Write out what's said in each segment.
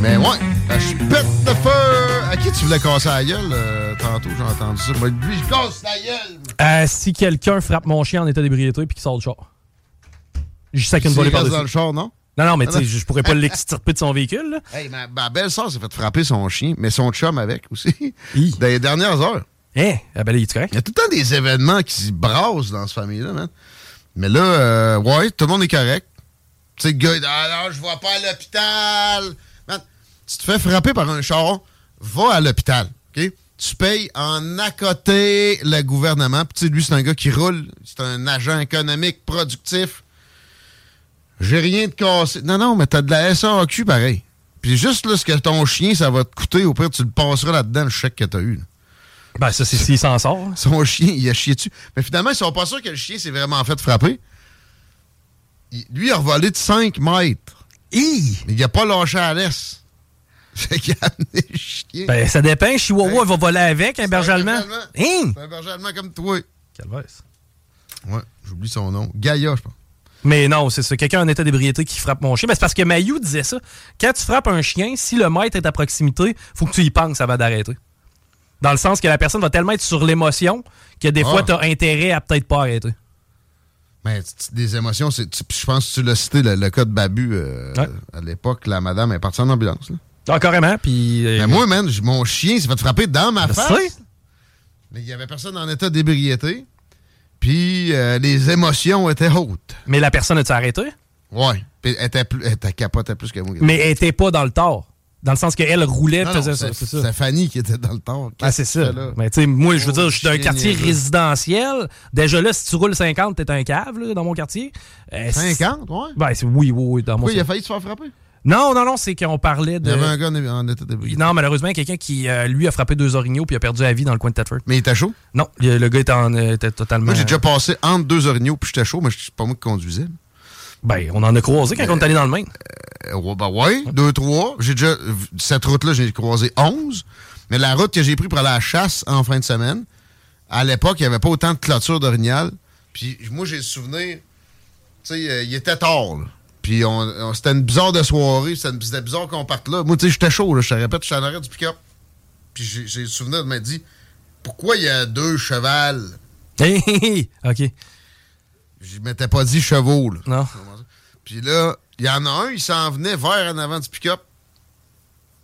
Mais ouais, je pète le feu. À qui tu voulais casser la gueule euh, tantôt? J'ai entendu ça. Moi, lui, je casse la gueule. Euh, si quelqu'un frappe mon chien en état d'ébriété puis qu'il sort du char. Je sais qu'une volée par-dessus. dans le char, non? Non, non, mais tu sais, je pourrais pas l'extirper de son véhicule. là. Hey, ma, ma belle-sœur s'est fait frapper son chien, mais son chum avec aussi. Dans les dernières heures. Eh, ah ben il est correct? Il y a tout le temps des événements qui se brassent dans cette famille-là, man. Mais là, euh, ouais, tout le monde est correct. Tu sais, le gars, dit, ah non, je vais pas à l'hôpital. Tu te fais frapper par un char, va à l'hôpital, OK? Tu payes en à côté le gouvernement. Puis, tu sais, lui, c'est un gars qui roule. C'est un agent économique productif. J'ai rien de cassé. Non, non, mais t'as de la SAQ pareil. Puis juste là, ce que ton chien, ça va te coûter, au pire, tu le passeras là-dedans, le chèque que t'as eu. là. Ben, ça, c'est s'il s'en sort. Son chien, il a chié dessus. Mais finalement, ils sont pas sûrs que le chien s'est vraiment fait frapper. Il- lui, il a revolé de 5 mètres. Mais il a pas lâché à l'aise. Fait qu'il a amené le chien. Ben, ça dépend. Chihuahua, il va voler avec, un berger allemand. Hein? C'est un berger allemand comme toi. Calvaise. Ouais, j'oublie son nom. Gaïa, je pense. Mais non, c'est ça. Quelqu'un en état d'ébriété qui frappe mon chien. Ben, c'est parce que Mayou disait ça. Quand tu frappes un chien, si le maître est à proximité, faut que tu y penses avant d'arrêter. Dans le sens que la personne va tellement être sur l'émotion que des Ah. fois, tu as intérêt à peut-être pas arrêter. Mais des émotions, je pense que tu l'as cité, le, le cas de Babu. euh, À l'époque, la madame est partie en ambulance. Ah, carrément. Puis. euh, Mais moi, man, mon chien s'est fait frapper dans ma face. sais. Mais il y avait personne en état d'ébriété. Puis euh, les émotions étaient hautes. Mais la personne a-tu arrêté? Ouais. Puis elle était, plus, elle était capotait plus que moi. Mais elle était pas dans le tort. Dans le sens qu'elle roulait, Non, faisait non, ça. c'est- ça. c'est Fanny qui était dans le tort. Ah, c'est ça. Mais tu sais, moi, je veux Oh, dire, je suis d'un quartier résidentiel. Déjà là, si tu roules 50, t'es un cave, là, dans mon quartier. Euh, 50, ouais? Ben, c'est- oui, oui, oui, dans mon Pourquoi il a failli se faire frapper? Non, non, non, c'est qu'on parlait Il de. y avait un gars en, état d'ébriété. Non, malheureusement, il quelqu'un qui, euh, lui, a frappé deux orignaux puis a perdu la vie dans le coin de Tetford. Mais il était chaud? Non, le, le gars était, en, euh, était totalement. Moi, j'ai déjà passé entre deux orignaux, puis j'étais chaud, mais c'est pas moi qui conduisais. Ben, on en a croisé quand on est allé dans le Maine. Euh, ouais, ben ouais, deux, trois. J'ai déjà. Cette route-là, j'ai croisé 11. Mais la route que j'ai prise pour aller à la chasse en fin de semaine, à l'époque, il n'y avait pas autant de clôture d'orignal. Puis moi, j'ai le souvenir. Tu sais, euh, il était tard, là. Puis on, on- c'était une bizarre de soirée. C'était bizarre qu'on parte là. Moi, tu sais, j'étais chaud, là. Je te répète, j'étais en arrière du pick-up. Puis j'ai le souvenir de me dire pourquoi il y a deux chevals? OK. Je m'étais pas dit chevaux, là. Non. Puis là, il y en a un, il s'en venait vers en avant du pick-up.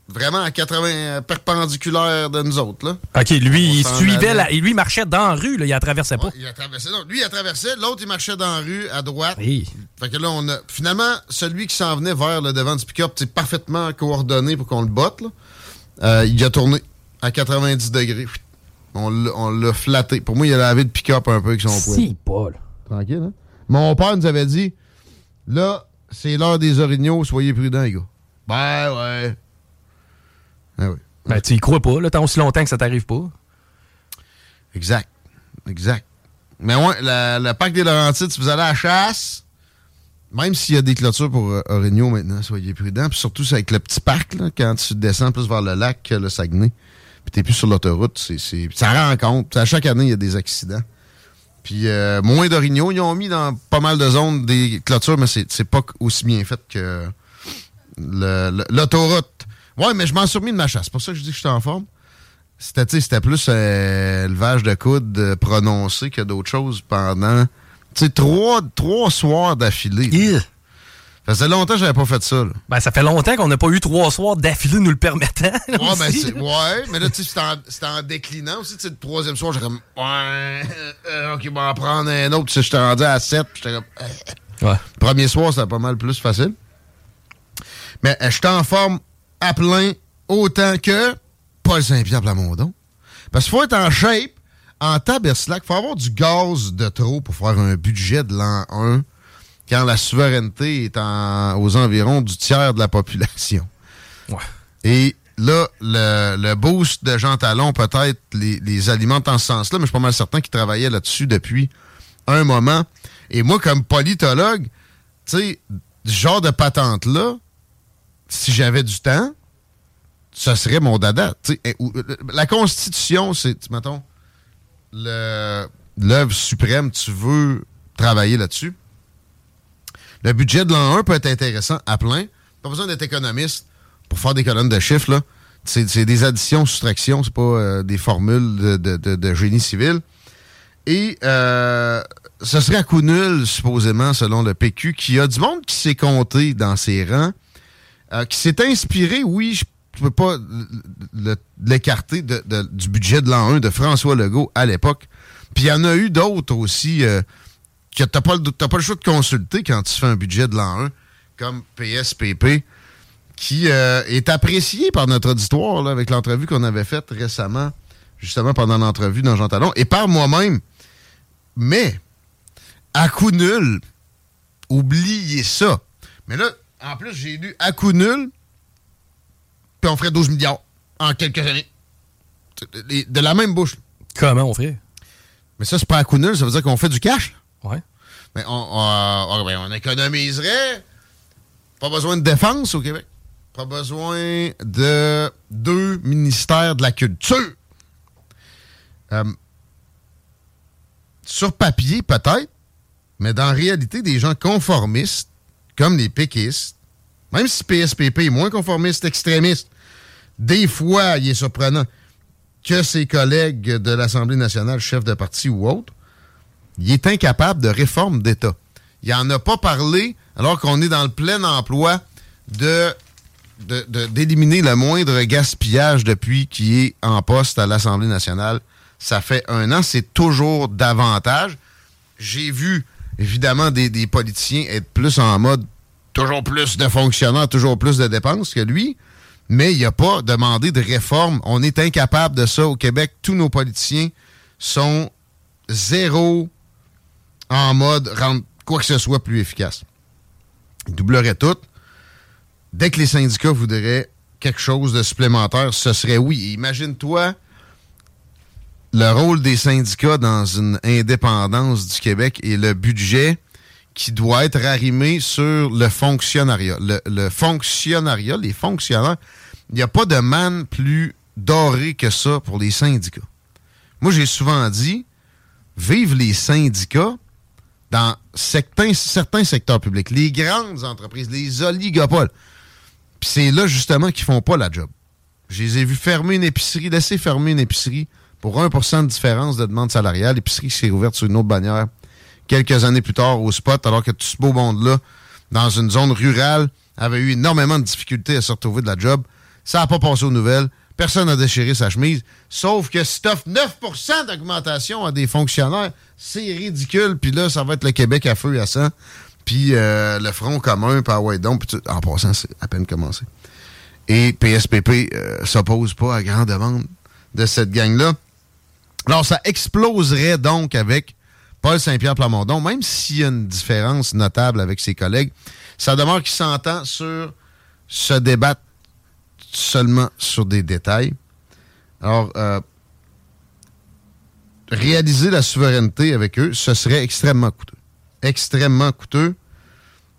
Vraiment à 80 euh, perpendiculaire de nous autres, là. OK, lui, On il suivait la. Lui, il marchait dans la rue, là, il la traversait pas. Ouais, il a traversé. non, lui, il a traversé. L'autre, il marchait dans la rue, à droite. Oui. Fait que là, on a. Finalement, celui qui s'en venait vers le devant du pick-up, c'est parfaitement coordonné pour qu'on le botte, là. Euh, il a tourné à 90 degrés. On l'a flatté. Pour moi, il a lavé le pick-up un peu avec son poing. Si, pas, là. Tranquille, hein? Mon père nous avait dit là, c'est l'heure des orignaux, soyez prudents, les gars. Ben ouais. Ben oui. Ben, tu y crois pas, là, tant aussi longtemps que ça t'arrive pas. Exact. Exact. Mais ouais, le parc des Laurentides, si vous allez à la chasse, même s'il y a des clôtures pour euh, orignaux maintenant, soyez prudents. Puis surtout, c'est avec le petit parc, là, quand tu descends plus vers le lac que le Saguenay. Puis t'es plus sur l'autoroute, c'est, c'est- ça rend compte. À chaque année, il y a des accidents. Puis euh, moins d'orignaux. Ils ont mis dans pas mal de zones des clôtures, mais c'est, c'est pas aussi bien fait que le- le- l'autoroute. Ouais, mais je m'en suis remis de ma chasse. C'est pour ça que je dis que je suis en forme. c'était c'était plus euh, élevage de coude euh, prononcé que d'autres choses pendant tu sais, trois, trois soirs d'affilée. Ça faisait longtemps que j'avais pas fait ça. Là. Ben, ça fait longtemps qu'on n'a pas eu trois soirs d'affilée nous le permettant. Ouais, ben, c'est- ouais, mais là, tu sais, c'était en, déclinant aussi. Le troisième soir, j'étais comme, ouais, euh, ok, bon, en prendre un autre. Tu j'étais rendu à 7. J'étais comme, euh. Ouais. Premier soir, c'était pas mal plus facile. Mais euh, j'étais en forme à plein autant que Paul Saint-Pierre Plamondon. Parce qu'il faut être en shape, en taberslac. Il faut avoir du gaz de trop pour faire un budget de l'an 1 quand la souveraineté est en- aux environs du tiers de la population. Ouais. Et là, le, le boost de Jean Talon, peut-être, les, les alimente en ce sens-là, mais je suis pas mal certain qu'il travaillait là-dessus depuis un moment. Et moi, comme politologue, tu sais, ce genre de patente-là, si j'avais du temps, ce serait mon dada. Et- ou- la Constitution, c'est, mettons, l'œuvre suprême, tu veux travailler là-dessus. Le budget de l'an 1 peut être intéressant à plein. Pas besoin d'être économiste pour faire des colonnes de chiffres. C'est des additions, soustractions, c'est pas euh, des formules de génie civil. Et euh, ce serait à coup nul, supposément, selon le PQ, qui a du monde qui s'est compté dans ses rangs, euh, qui s'est inspiré, oui, je peux pas l'écarter du budget de l'an 1 de François Legault à l'époque. Puis il y en a eu d'autres aussi euh, que t'as pas, le- t'as pas le choix de consulter quand tu fais un budget de l'an 1, comme PSPP, qui euh, est apprécié par notre auditoire là, avec l'entrevue qu'on avait faite récemment, justement pendant l'entrevue dans Jean Talon, et par moi-même. Mais, à coup nul, oubliez ça. Mais là, en plus, j'ai lu à coup nul, puis on ferait 12 milliards en quelques années. De la même bouche. Comment on ferait? Mais ça, c'est pas à coup nul, ça veut dire qu'on fait du cash. Ouais. Mais on, on- on- ben, on économiserait. Pas besoin de défense au Québec. Pas besoin de deux ministères de la culture. Euh, sur papier, peut-être, mais dans la réalité, des gens conformistes, comme les péquistes, même si PSPP est moins conformiste, extrémiste, des fois, il est surprenant que ses collègues de l'Assemblée nationale, chefs de parti ou autres, il est incapable de réforme d'État. Il n'en a pas parlé alors qu'on est dans le plein emploi de- d'éliminer le moindre gaspillage depuis qu'il est en poste à l'Assemblée nationale. Ça fait un an, c'est toujours davantage. J'ai vu, évidemment, des, politiciens être plus en mode toujours plus de fonctionnaires, toujours plus de dépenses que lui, mais il n'a pas demandé de réforme. On est incapable de ça au Québec. Tous nos politiciens sont zéro en mode rendre quoi que ce soit plus efficace. Ils doubleraient tout. Dès que les syndicats voudraient quelque chose de supplémentaire, ce serait oui. Et Imagine-toi le rôle des syndicats dans une indépendance du Québec et le budget qui doit être arrimé sur le fonctionnariat. Le, fonctionnariat, les fonctionnaires, il n'y a pas de manne plus dorée que ça pour les syndicats. Moi, j'ai souvent dit, vive les syndicats dans certains, certains secteurs publics, les grandes entreprises, les oligopoles. Puis c'est là, justement, qu'ils font pas la job. Je les ai vus fermer une épicerie, laisser fermer une épicerie pour 1% de différence de demande salariale. L'épicerie s'est ouverte sur une autre bannière quelques années plus tard au spot, alors que tout ce beau monde-là, dans une zone rurale, avait eu énormément de difficultés à se retrouver de la job. Ça n'a pas passé aux nouvelles. Personne n'a déchiré sa chemise. Sauf que si t'offres 9% d'augmentation à des fonctionnaires, c'est ridicule. Puis là, ça va être le Québec à feu et à sang. Puis euh, le Front commun, puis ah ouais, donc, en passant, c'est à peine commencé. Et PSPP euh, s'oppose pas à grande demande de cette gang-là. Alors, ça exploserait donc avec Paul Saint-Pierre Plamondon, même s'il y a une différence notable avec ses collègues, ça demeure qu'il s'entend sur se débattre seulement sur des détails. Alors, euh, réaliser la souveraineté avec eux, ce serait extrêmement coûteux. Extrêmement coûteux.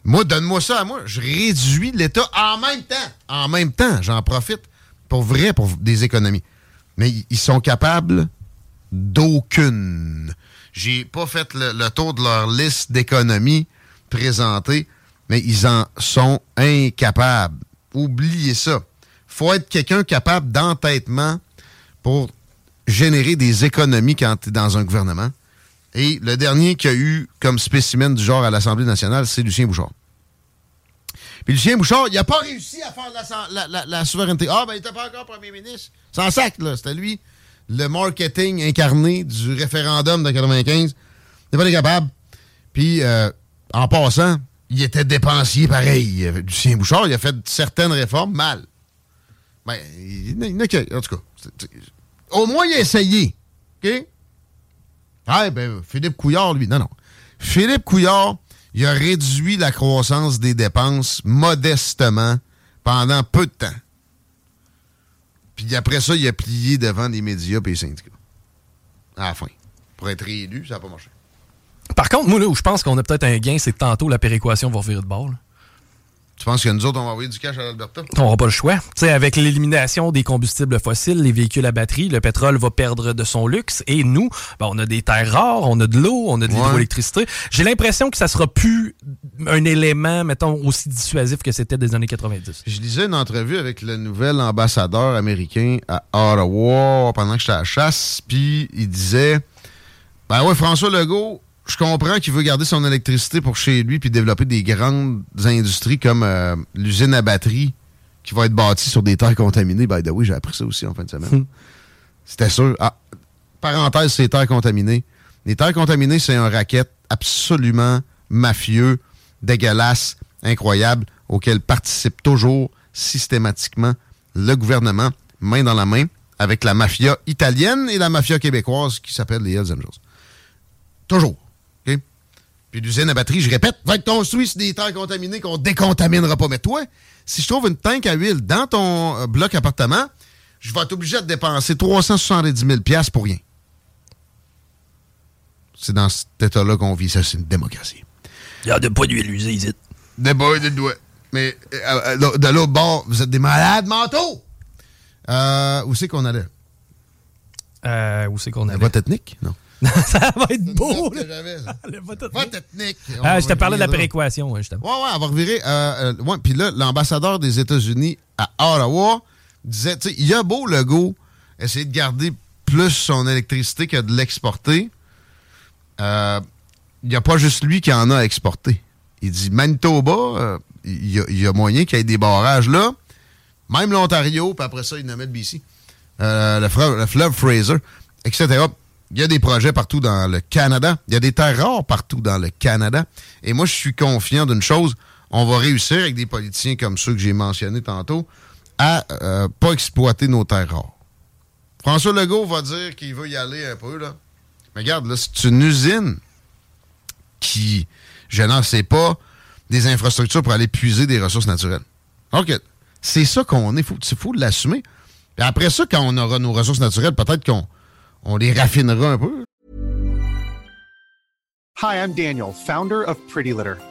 Moi, donne-moi ça à moi. Je réduis l'État en même temps. En même temps, j'en profite pour vrai, pour des économies. Mais ils- ils sont capables d'aucune. J'ai pas fait le, tour de leur liste d'économies présentées, mais ils en sont incapables. Oubliez ça. faut être quelqu'un capable d'entêtement pour générer des économies quand tu es dans un gouvernement. Et le dernier qui a eu comme spécimen du genre à l'Assemblée nationale, c'est Lucien Bouchard. Puis Lucien Bouchard, il n'a pas réussi à faire la, souveraineté. Ah, ben, il n'était pas encore premier ministre. Sans sac, là. C'était lui, le marketing incarné du référendum de 95. Il pas capable. Puis, euh, en passant, il était dépensier pareil. Lucien Bouchard, il a fait certaines réformes mal. Ben, il, il, en tout cas, au moins, il a essayé. OK? Ah, ben, Philippe Couillard, lui, non, non. Philippe Couillard, il a réduit la croissance des dépenses modestement pendant peu de temps. Puis après ça, il a plié devant les médias et les syndicats. À la fin. Pour être réélu, ça n'a pas marché. Par contre, moi, là où je pense qu'on a peut-être un gain, c'est que tantôt, la péréquation va revirer de bord. Tu penses que nous autres, on va envoyer du cash à l'Alberta? On n'aura pas le choix. sais, avec l'élimination des combustibles fossiles, les véhicules à batterie, le pétrole va perdre de son luxe. Et nous, ben, on a des terres rares, on a de l'eau, on a de l'hydroélectricité. J'ai l'impression que ça sera plus un élément, mettons, aussi dissuasif que c'était des années 90. Je lisais une entrevue avec le nouvel ambassadeur américain à Ottawa pendant que j'étais à la chasse, puis il disait, ben ouais, François Legault, je comprends qu'il veut garder son électricité pour chez lui puis développer des grandes industries comme euh, l'usine à batterie qui va être bâtie sur des terres contaminées. By the way, j'ai appris ça aussi en fin de semaine. Hmm. C'était sûr. Ah, parenthèse, c'est terres contaminées. Les terres contaminées, c'est un racket absolument mafieux, dégueulasse, incroyable, auquel participe toujours systématiquement le gouvernement, main dans la main, avec la mafia italienne et la mafia québécoise qui s'appelle les Hells Angels. Toujours. Puis l'usine à batterie, je répète, va être construit sur des terres contaminées qu'on décontaminera pas. Mais toi, si je trouve une tank à huile dans ton euh, bloc appartement, je vais être obligé de dépenser 370 000 pour rien. C'est dans cet état-là qu'on vit. Ça, c'est une démocratie. Il y a de pas d'huile usée ici. De pas de doigts. Mais euh, euh, de l'autre bord, vous êtes des malades mentaux. où c'est qu'on allait? où c'est qu'on allait? Votre technique? Non. ça va être beau. le vote ethnique. Ah, je te parlais de la péréquation, justement. Ouais, ouais, on va revirer. Euh, euh, ouais, puis là, l'ambassadeur des États-Unis à Ottawa disait, tu sais, il y a beau le go essayer de garder plus son électricité que de l'exporter. Euh, il n'y a pas juste lui qui en a exporté. Il dit Manitoba, il y, y, a moyen qu'il y ait des barrages là. Même l'Ontario, puis après ça, il nommait le BC. le, fleuve, le fleuve Fraser, etc. Il y a des projets partout dans le Canada. Il y a des terres rares partout dans le Canada. Et moi, je suis confiant d'une chose. On va réussir avec des politiciens comme ceux que j'ai mentionnés tantôt à euh, pas exploiter nos terres rares. François Legault va dire qu'il veut y aller un peu, là. Mais regarde, là, c'est une usine qui, je n'en sais pas, des infrastructures pour aller puiser des ressources naturelles. OK. C'est ça qu'on est. Il faut, l'assumer. Et après ça, quand on aura nos ressources naturelles, peut-être qu'on on les raffinera un peu. Hi, I'm Daniel, founder of Pretty Litter.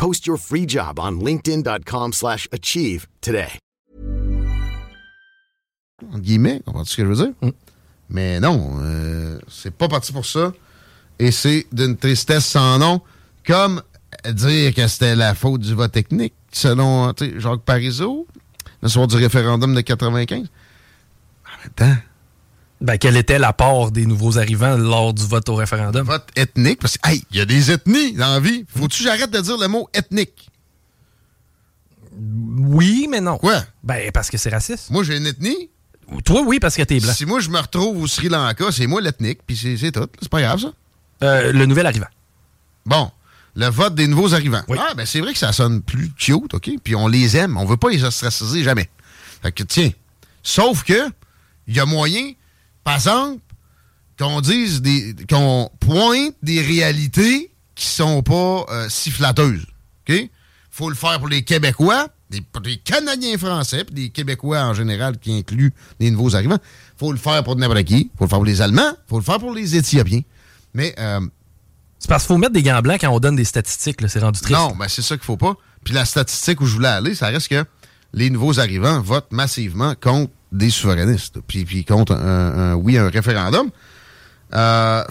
Post your free job on linkedin.com/achieve today. En guillemets, comprends ce que je veux dire? Mm. Mais non, euh, c'est pas parti pour ça et c'est d'une tristesse sans nom comme dire que c'était la faute du vote technique selon Jacques Parizeau le soir du référendum de 95. En même temps, ben, quel était l'apport des nouveaux arrivants lors du vote au référendum? Vote ethnique, parce que, il y a des ethnies dans la vie. Faut-tu que j'arrête de dire le mot ethnique? Oui, mais non. Quoi? Ben, parce que c'est raciste. Moi, j'ai une ethnie. Toi, oui, parce que t'es blanc. Si moi, je me retrouve au Sri Lanka, c'est moi l'ethnique, puis c'est tout. C'est pas grave, ça. Euh, le nouvel arrivant. Bon. le vote des nouveaux arrivants. Ah, ben c'est vrai que ça sonne plus cute, OK? Puis on les aime. On veut pas les ostraciser jamais. Fait que, tiens. Sauf que, il y a moyen, par exemple, qu'on dise des. qu'on pointe des réalités qui sont pas euh, si flatteuses. OK? Faut le faire pour les Québécois, des, pour les Canadiens français, puis des Québécois en général qui incluent les nouveaux arrivants. Faut le faire pour n'importe qui. Faut le faire pour les Allemands. Faut le faire pour les Éthiopiens. Mais. Euh, c'est parce qu'il faut mettre des gants blancs quand on donne des statistiques, c'est rendu triste. Non, ben c'est ça qu'il faut pas. Puis la statistique où je voulais aller, ça reste que les nouveaux arrivants votent massivement contre des souverainistes. Puis, puis contre un, oui, un référendum. Euh,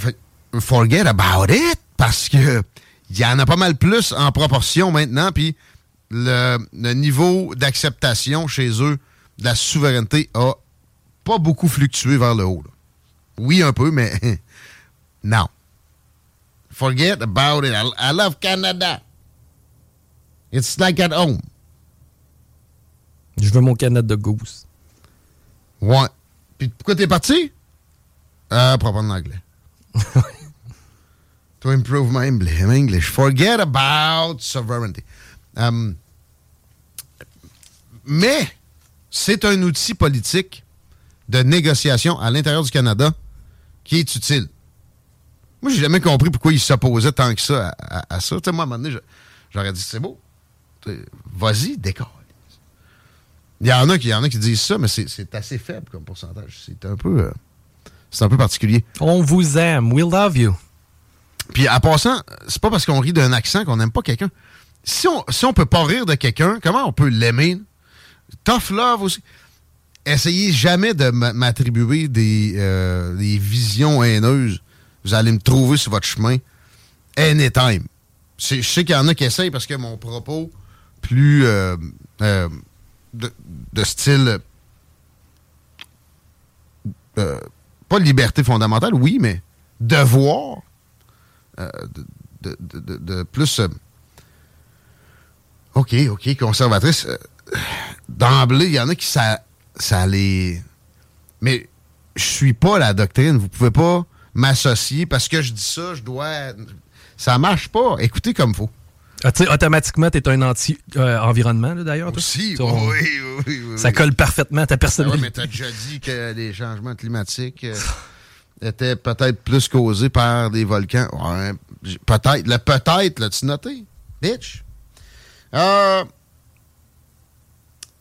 forget about it, parce que il y en a pas mal plus en proportion maintenant, puis le, niveau d'acceptation chez eux de la souveraineté a pas beaucoup fluctué vers le haut. Oui, un peu, mais non. Forget about it. I, love Canada. It's like at home. Je veux mon canette de goose. Ouais. Puis pourquoi t'es parti? Euh, pour apprendre l'anglais. to improve my English. Forget about sovereignty. Um, mais c'est un outil politique de négociation à l'intérieur du Canada qui est utile. Moi, j'ai jamais compris pourquoi il s'opposait tant que ça à, ça. moi, à un moment donné, j'aurais dit, c'est beau. Vas-y, décolle. Il y, en a qui, y en a qui disent ça, mais c'est assez faible comme pourcentage. C'est un peu... Euh, c'est un peu particulier. On vous aime. We love you. Puis en passant, c'est pas parce qu'on rit d'un accent qu'on n'aime pas quelqu'un. Si on, si on peut pas rire de quelqu'un, comment on peut l'aimer? Tough love aussi. Essayez jamais de m'attribuer des, euh, des visions haineuses. Vous allez me trouver sur votre chemin anytime. Je sais qu'il y en a qui essayent parce que mon propos plus euh, euh, de, style pas liberté fondamentale, oui, mais devoir euh, de, de, plus. Euh, OK, OK, conservatrice. Euh, d'emblée, il y en a qui ça, ça les. Mais je suis pas la doctrine. Vous pouvez pas m'associer parce que je dis ça, je dois. Ça marche pas. Écoutez comme faut. Ah, automatiquement, tu es un anti-environnement, d'ailleurs. Aussi, oui, oui, oui, Ça colle parfaitement à ta personnalité. Ah oui, mais tu as déjà dit que les changements climatiques étaient peut-être plus causés par des volcans. Ouais, peut-être. Le peut-être, l'as-tu noté? Bitch. Euh,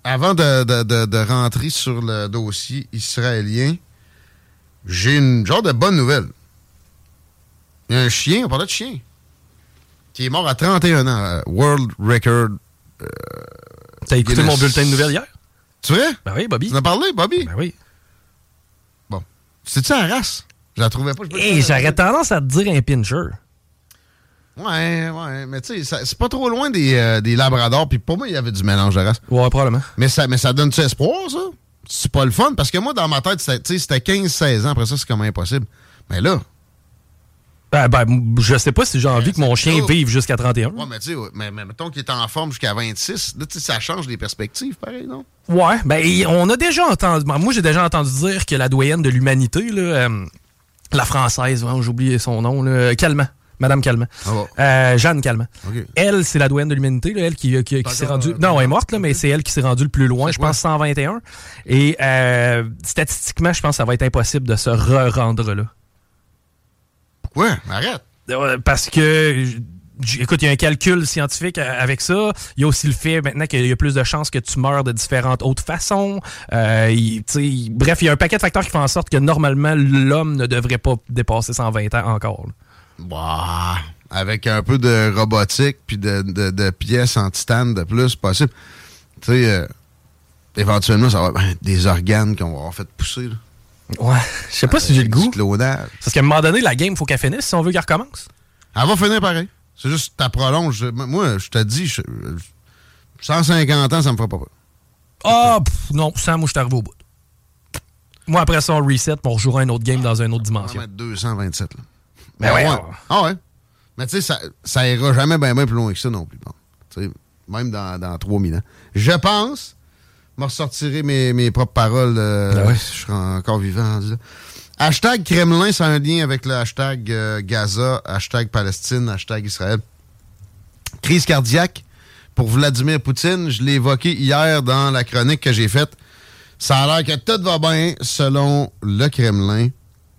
avant de, de, de, rentrer sur le dossier israélien, j'ai une genre de bonne nouvelle. Il y a un chien, on parlait de chien qui est mort à 31 ans. Euh, world Record. Euh, T'as écouté mon bulletin de nouvelles hier? Tu vrai? Ben oui, Bobby. Tu en as parlé, Bobby? Ben oui. Bon. C'est-tu la race? Je la trouvais pas. Et j'aurais tendance à te dire un pincher. Ouais, ouais. Mais tu sais, c'est pas trop loin des, euh, des labradors. Puis pour moi, il y avait du mélange de race. Ouais, probablement. Mais ça, mais ça donne-tu espoir, ça? C'est pas le fun? Parce que moi, dans ma tête, c'était 15-16 ans. Après ça, c'est comme impossible. Mais là, ben, ben, je sais pas si j'ai envie que mon chien vive jusqu'à 31. Ouais, mais tu sais, mais, mettons qu'il est en forme jusqu'à 26. Là, ça change les perspectives, pareil, non? Ouais, ben, on a déjà entendu. Ben, moi, j'ai déjà entendu dire que la doyenne de l'humanité, euh, la française, j'ai oublié son nom, là, Calment. Madame Calment. Ah euh, Jeanne Calment. Elle, c'est la doyenne de l'humanité, elle qui, qui, s'est rendue. non, elle est morte, là, mais c'est elle qui s'est rendue le plus loin, je pense 121. Et euh, statistiquement, je pense que ça va être impossible de se re-rendre là. Ouais, arrête. Parce que écoute, il y a un calcul scientifique avec ça. Il y a aussi le fait maintenant qu'il y a plus de chances que tu meurs de différentes autres façons. Euh, bref, il y a un paquet de facteurs qui font en sorte que normalement, l'homme ne devrait pas dépasser 120 ans encore. Bah, avec un peu de robotique puis de, pièces en titane de plus possible. Tu sais, euh, éventuellement, ça va être des organes qu'on va avoir fait pousser. Là. Ouais, je sais pas si j'ai le goût. Clonage. Parce qu'à un moment donné, la game, faut qu'elle finisse si on veut qu'elle recommence. Elle va finir pareil. C'est juste ta prolonge. Moi, je te dis, 150 ans, ça me fera pas peur. Ah, non, 100, moi, je suis arrivé au bout. Moi, après ça, on reset, pour on rejouera un autre game dans une autre dimension. On va mettre 227, là. Mais ben ouais. Ah ouais. Mais tu sais, ça, ça ira jamais bien plus loin que ça non plus. Bon. Même dans, dans 3000 ans. Je pense me ressortirai mes, mes propres paroles. Euh, ben je serai encore vivant. Hashtag Kremlin, c'est un lien avec le hashtag euh, Gaza, hashtag Palestine, hashtag Israël. Crise cardiaque pour Vladimir Poutine. Je l'ai évoqué hier dans la chronique que j'ai faite. Ça a l'air que tout va bien selon le Kremlin.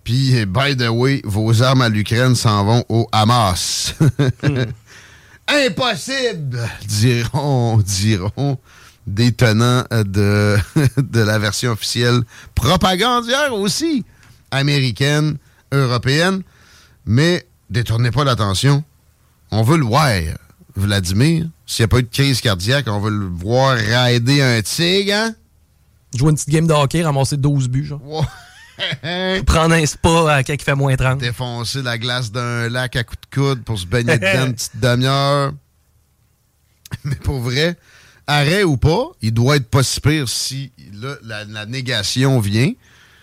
Puis, by the way, vos armes à l'Ukraine s'en vont au Hamas. Impossible, diront, diront des tenants de, de la version officielle propagandière aussi, américaine, européenne. Mais détournez pas l'attention. On veut le voir, Vladimir. S'il n'y a pas eu de crise cardiaque, on veut le voir raider un tigre, hein? Jouer une petite game de hockey, ramasser 12 buts, genre. Prendre un spa à quelqu'un qui fait moins 30. Défoncer la glace d'un lac à coups de coude pour se baigner dedans une petite demi-heure. Mais pour vrai, arrêt ou pas, il doit être pas si pire si la, négation vient.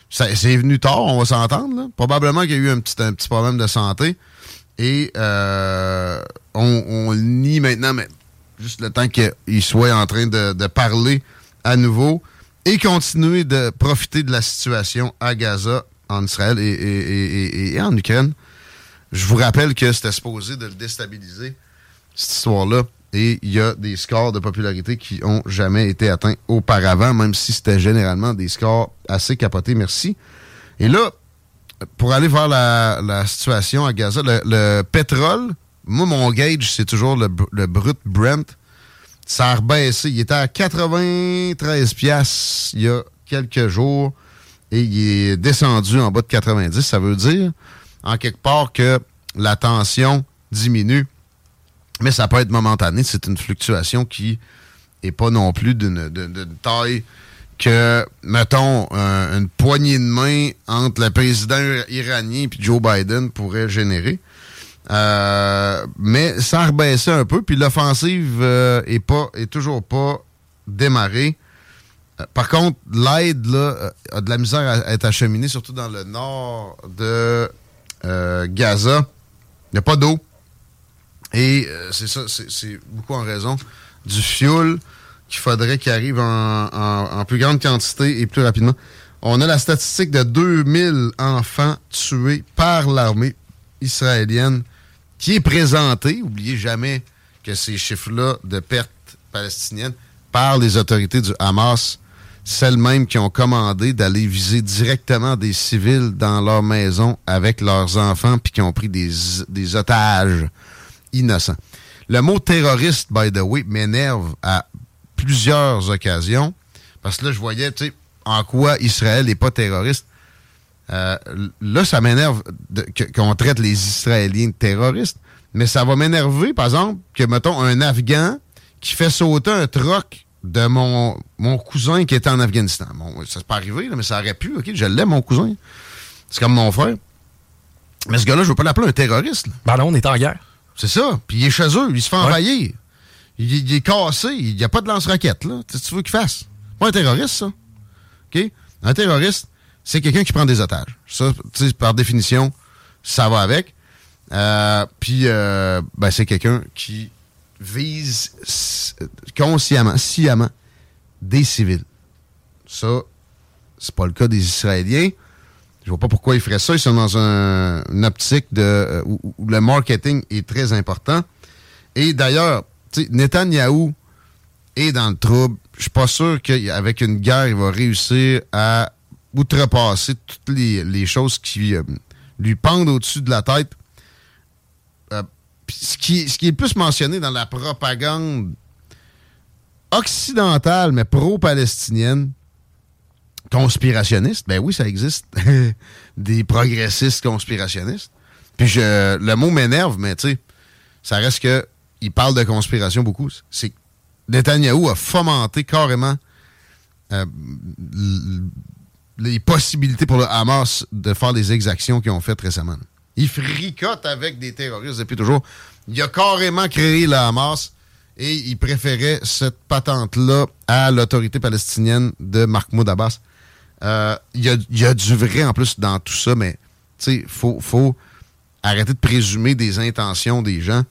C'est venu tard, on va s'entendre. Probablement qu'il y a eu un petit, un petit problème de santé. Et euh, on, le nie maintenant, mais juste le temps qu'il soit en train de, parler à nouveau et continuer de profiter de la situation à Gaza, en Israël et- et en Ukraine. Je vous rappelle que c'était supposé de le déstabiliser, cette histoire-là. Et il y a des scores de popularité qui ont jamais été atteints auparavant, même si c'était généralement des scores assez capotés. Merci. Et là, pour aller voir la, situation à Gaza, le, le pétrole, moi, mon gauge, c'est toujours le, le brut Brent. Ça a rebaissé. Il était à 93 piastres il y a quelques jours et il est descendu en bas de 90. Ça veut dire, en quelque part, que la tension diminue. Mais ça peut être momentané. C'est une fluctuation qui est pas non plus d'une taille que, mettons, un- une poignée de main entre le président iranien et Joe Biden pourrait générer. Euh, mais ça a rebaissé un peu, puis l'offensive euh, est pas est toujours pas démarrée. Euh, Par contre, l'aide euh, a de la misère à être acheminée, surtout dans le nord de euh, Gaza. Il n'y a pas d'eau. Et euh, c'est ça, c'est- beaucoup en raison du fioul qu'il faudrait qu'il arrive en, plus grande quantité et plus rapidement. On a la statistique de 2000 enfants tués par l'armée israélienne qui est présentée. Oubliez jamais que ces chiffres-là de pertes palestiniennes par les autorités du Hamas, celles-mêmes qui ont commandé d'aller viser directement des civils dans leur maison avec leurs enfants puis qui ont pris des otages Le mot terroriste, by the way, m'énerve à plusieurs occasions. Parce que là, je voyais, tu sais, en quoi Israël n'est pas terroriste. Euh, là, ça m'énerve qu'on traite les Israéliens de terroristes. Mais ça va m'énerver, par exemple, que, mettons, un Afghan qui fait sauter un troc de mon, mon cousin qui était en Afghanistan. Bon, ça s'est pas arrivé, mais ça aurait pu, OK? Je l'aime, mon cousin. C'est comme mon frère. Mais ce gars-là, je veux pas l'appeler un terroriste. là. Ben non, on est en guerre. C'est ça. Puis il est chez eux, il se fait envahir. Il, il est cassé, il n'y a pas de lance-roquette, là. Qu'est-ce que tu veux qu'il fasse? Pas un terroriste, ça. OK? Un terroriste, c'est quelqu'un qui prend des otages. Ça, tu sais, par définition, ça va avec. Euh, puis, euh, ben, c'est quelqu'un qui vise consciemment, sciemment, des civils. Ça, c'est pas le cas des Israéliens. Je vois pas pourquoi ils feraient ça. Ils sont dans un- une optique euh, où, le marketing est très important. Et d'ailleurs, Netanyahou est dans le trouble. Je suis pas sûr qu'avec une guerre, il va réussir à outrepasser toutes les, choses qui euh, lui pendent au-dessus de la tête. Euh, ce, qui, est plus mentionné dans la propagande occidentale, mais pro-palestinienne, conspirationniste, ben oui, ça existe. Des progressistes conspirationnistes. Puis je, le mot m'énerve, mais tu sais, ça reste que il parle de conspiration beaucoup. C'est que Netanyahou a fomenté carrément euh, les possibilités pour le Hamas de faire les exactions qu'ils ont faites récemment. Il fricote avec des terroristes depuis toujours. Il a carrément créé le Hamas et il préférait cette patente-là à l'autorité palestinienne de Mahmoud Abbas. Euh, Il y, a, il y a du vrai en plus dans tout ça, mais il faut, faut arrêter de présumer des intentions des gens.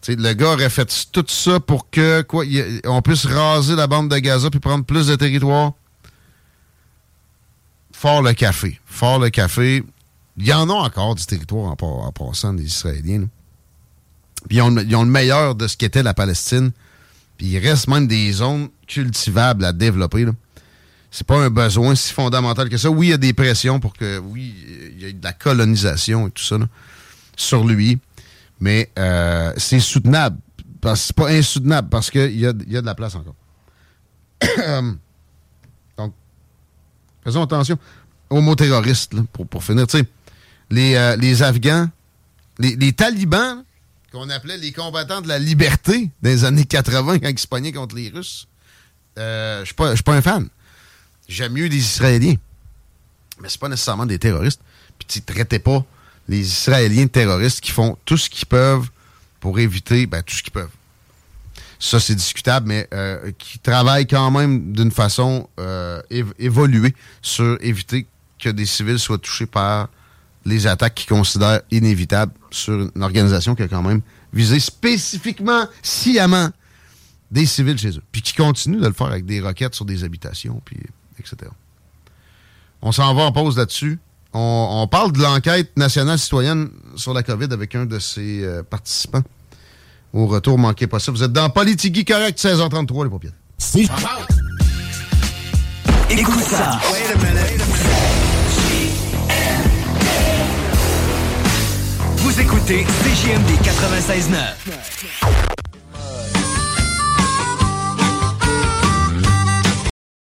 Tu sais, le gars aurait fait tout ça pour que quoi, on puisse raser la bande de Gaza puis prendre plus de territoire. Fort le café. Fort le café. Il y en a encore du territoire en, passant des Israéliens. Puis ils ont, le meilleur de ce qu'était la Palestine. Puis il reste même des zones cultivables à développer. C'est pas un besoin si fondamental que ça. Oui, il y a des pressions pour que, oui, il y a de la colonisation et tout ça sur lui. Mais euh, c'est soutenable. C'est pas insoutenable parce qu'il y a, y a de la place encore. Donc, faisons attention aux mots terroristes, pour, pour finir. Les, euh, les Afghans, les, talibans, qu'on appelait les combattants de la liberté dans les années 80 quand ils se pognaient contre les Russes, euh, je suis pas, pas un fan. J'aime mieux les Israéliens. Mais c'est pas nécessairement des terroristes. Puis tu traitais pas les Israéliens terroristes qui font tout ce qu'ils peuvent pour éviter, ben, tout ce qu'ils peuvent. Ça, c'est discutable, mais euh, qui travaillent quand même d'une façon euh, év- évoluée sur éviter que des civils soient touchés par les attaques qu'ils considèrent inévitables sur une organisation qui a quand même visé spécifiquement, sciemment, des civils chez eux. Puis qui continue de le faire avec des roquettes sur des habitations, puis etc. On s'en va en pause là-dessus. On, on parle de l'enquête nationale citoyenne sur la COVID avec un de ses euh, participants. Au retour, manquez pas ça. Vous êtes dans Politigui Correct, 16h33, les paupières. Écoute ça. Vous écoutez CJMD 96.9.